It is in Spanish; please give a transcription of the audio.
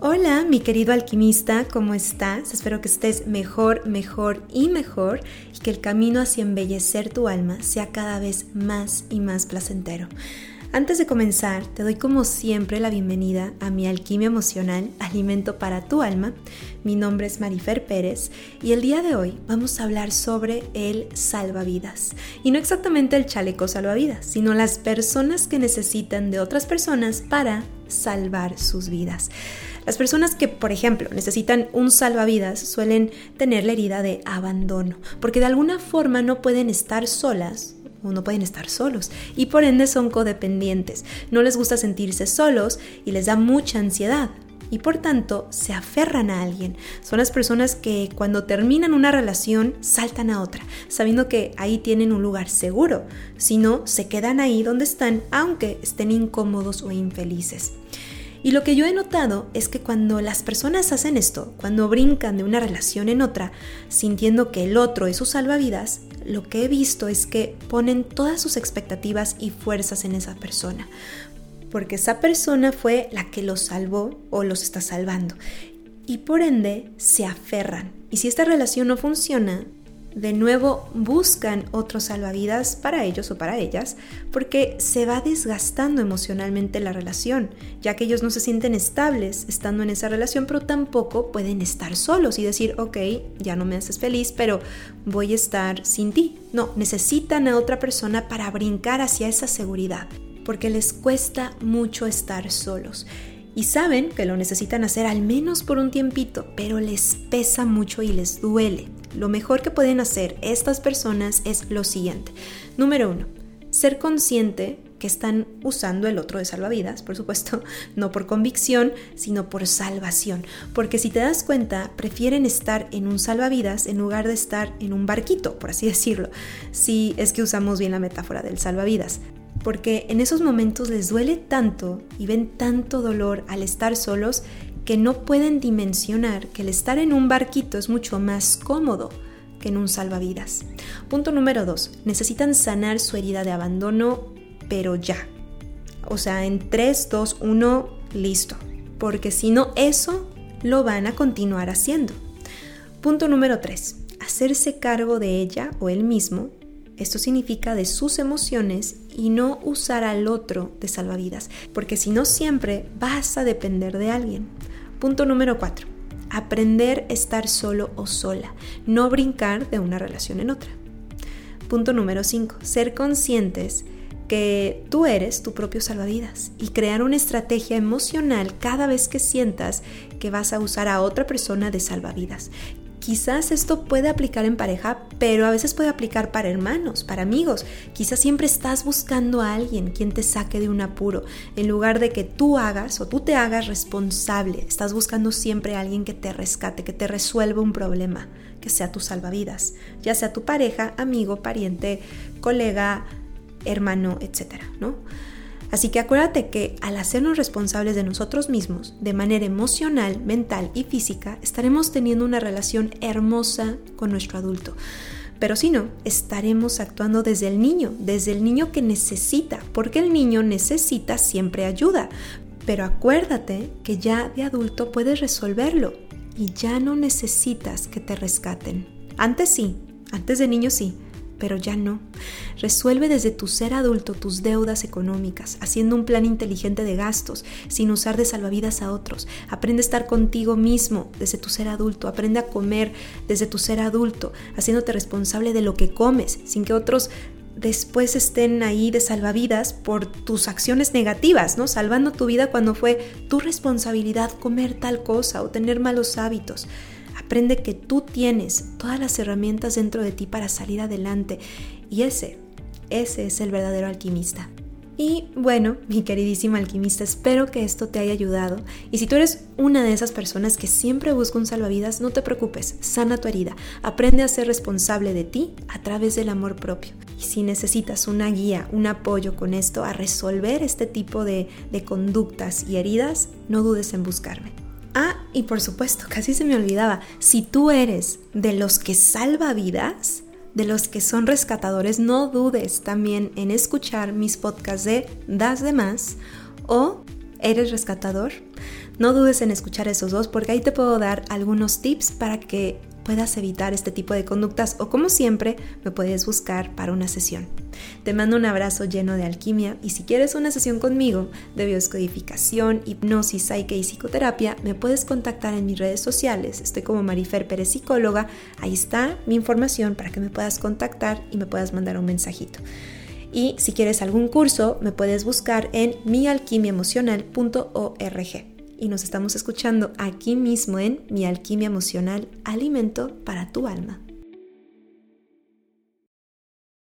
Hola, mi querido alquimista, ¿cómo estás? Espero que estés mejor, mejor y mejor y que el camino hacia embellecer tu alma sea cada vez más y más placentero. Antes de comenzar, te doy como siempre la bienvenida a mi alquimia emocional, alimento para tu alma. Mi nombre es Marifer Pérez y el día de hoy vamos a hablar sobre el salvavidas. Y no exactamente el chaleco salvavidas, sino las personas que necesitan de otras personas para salvar sus vidas. Las personas que, por ejemplo, necesitan un salvavidas suelen tener la herida de abandono, porque de alguna forma no pueden estar solas o no pueden estar solos y por ende son codependientes. No les gusta sentirse solos y les da mucha ansiedad y por tanto se aferran a alguien. Son las personas que cuando terminan una relación saltan a otra, sabiendo que ahí tienen un lugar seguro. Si no, se quedan ahí donde están, aunque estén incómodos o infelices. Y lo que yo he notado es que cuando las personas hacen esto, cuando brincan de una relación en otra, sintiendo que el otro es su salvavidas, lo que he visto es que ponen todas sus expectativas y fuerzas en esa persona. Porque esa persona fue la que los salvó o los está salvando. Y por ende se aferran. Y si esta relación no funciona, de nuevo buscan otros salvavidas para ellos o para ellas porque se va desgastando emocionalmente la relación, ya que ellos no se sienten estables estando en esa relación, pero tampoco pueden estar solos y decir, ok, ya no me haces feliz, pero voy a estar sin ti. No, necesitan a otra persona para brincar hacia esa seguridad, porque les cuesta mucho estar solos y saben que lo necesitan hacer al menos por un tiempito, pero les pesa mucho y les duele. Lo mejor que pueden hacer estas personas es lo siguiente. Número uno, ser consciente que están usando el otro de salvavidas, por supuesto, no por convicción, sino por salvación. Porque si te das cuenta, prefieren estar en un salvavidas en lugar de estar en un barquito, por así decirlo, si es que usamos bien la metáfora del salvavidas porque en esos momentos les duele tanto y ven tanto dolor al estar solos que no pueden dimensionar que el estar en un barquito es mucho más cómodo que en un salvavidas. Punto número dos, necesitan sanar su herida de abandono, pero ya. O sea, en 3, 2, 1, listo. Porque si no, eso lo van a continuar haciendo. Punto número 3. Hacerse cargo de ella o él mismo esto significa de sus emociones y no usar al otro de salvavidas, porque si no siempre vas a depender de alguien. Punto número 4. Aprender a estar solo o sola, no brincar de una relación en otra. Punto número 5. Ser conscientes que tú eres tu propio salvavidas y crear una estrategia emocional cada vez que sientas que vas a usar a otra persona de salvavidas, Quizás esto puede aplicar en pareja, pero a veces puede aplicar para hermanos, para amigos. Quizás siempre estás buscando a alguien quien te saque de un apuro, en lugar de que tú hagas o tú te hagas responsable. Estás buscando siempre a alguien que te rescate, que te resuelva un problema, que sea tu salvavidas, ya sea tu pareja, amigo, pariente, colega, hermano, etcétera, ¿no? Así que acuérdate que al hacernos responsables de nosotros mismos, de manera emocional, mental y física, estaremos teniendo una relación hermosa con nuestro adulto. Pero si no, estaremos actuando desde el niño, desde el niño que necesita, porque el niño necesita siempre ayuda. Pero acuérdate que ya de adulto puedes resolverlo y ya no necesitas que te rescaten. Antes sí, antes de niño sí, pero ya no. Resuelve desde tu ser adulto tus deudas económicas, haciendo un plan inteligente de gastos, sin usar de salvavidas a otros. Aprende a estar contigo mismo desde tu ser adulto. Aprende a comer desde tu ser adulto, haciéndote responsable de lo que comes, sin que otros después estén ahí de salvavidas por tus acciones negativas, ¿no? Salvando tu vida cuando fue tu responsabilidad comer tal cosa o tener malos hábitos. Aprende que tú tienes todas las herramientas dentro de ti para salir adelante y ese, ese es el verdadero alquimista. Y bueno, mi queridísimo alquimista, espero que esto te haya ayudado. Y si tú eres una de esas personas que siempre busca un salvavidas, no te preocupes, sana tu herida. Aprende a ser responsable de ti a través del amor propio. Y si necesitas una guía, un apoyo con esto a resolver este tipo de, de conductas y heridas, no dudes en buscarme. Y por supuesto, casi se me olvidaba, si tú eres de los que salva vidas, de los que son rescatadores, no dudes también en escuchar mis podcasts de Das de Más o ¿Eres rescatador? no dudes en escuchar esos dos porque ahí te puedo dar algunos tips para que puedas evitar este tipo de conductas o como siempre me puedes buscar para una sesión. Te mando un abrazo lleno de alquimia y si quieres una sesión conmigo de bioscodificación, hipnosis, psique y psicoterapia, me puedes contactar en mis redes sociales. Estoy como Marifer Pérez Psicóloga. Ahí está mi información para que me puedas contactar y me puedas mandar un mensajito. Y si quieres algún curso, me puedes buscar en mialquimiaemocional.org y nos estamos escuchando aquí mismo en Mi Alquimia Emocional, Alimento para tu Alma.